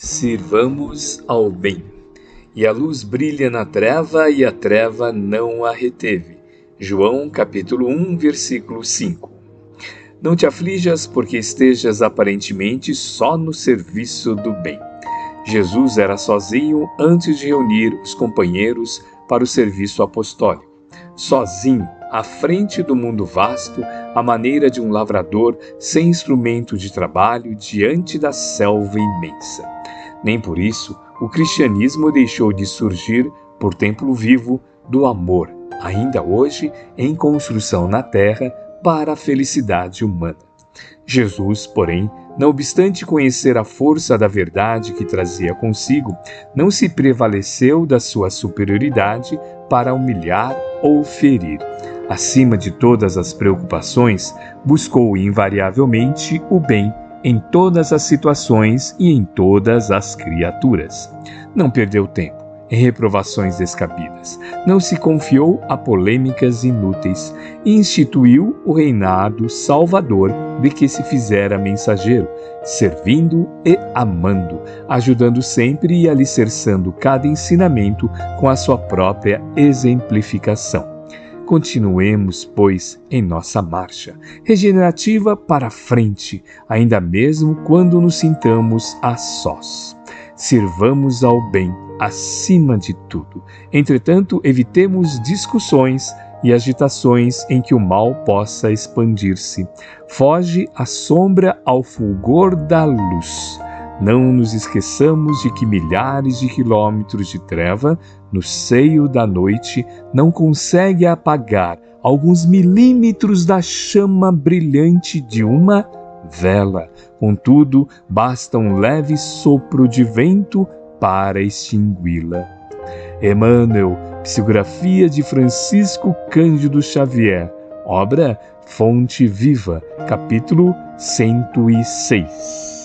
Sirvamos ao bem. E a luz brilha na treva e a treva não a reteve. João capítulo 1, versículo 5. Não te aflijas porque estejas aparentemente só no serviço do bem. Jesus era sozinho antes de reunir os companheiros para o serviço apostólico. Sozinho, à frente do mundo vasto, à maneira de um lavrador sem instrumento de trabalho diante da selva imensa. Nem por isso o cristianismo deixou de surgir por templo vivo do amor, ainda hoje em construção na terra para a felicidade humana. Jesus, porém, não obstante conhecer a força da verdade que trazia consigo, não se prevaleceu da sua superioridade para humilhar ou ferir. Acima de todas as preocupações, buscou invariavelmente o bem em todas as situações e em todas as criaturas. Não perdeu tempo em reprovações descabidas, não se confiou a polêmicas inúteis e instituiu o reinado salvador de que se fizera mensageiro, servindo e amando, ajudando sempre e alicerçando cada ensinamento com a sua própria exemplificação. Continuemos, pois, em nossa marcha, regenerativa para frente, ainda mesmo quando nos sintamos a sós. Sirvamos ao bem acima de tudo. Entretanto, evitemos discussões e agitações em que o mal possa expandir-se. Foge a sombra ao fulgor da luz. Não nos esqueçamos de que milhares de quilômetros de treva no seio da noite não consegue apagar alguns milímetros da chama brilhante de uma vela. Contudo, basta um leve sopro de vento para extingui-la. Emmanuel, psicografia de Francisco Cândido Xavier, obra Fonte Viva, capítulo 106.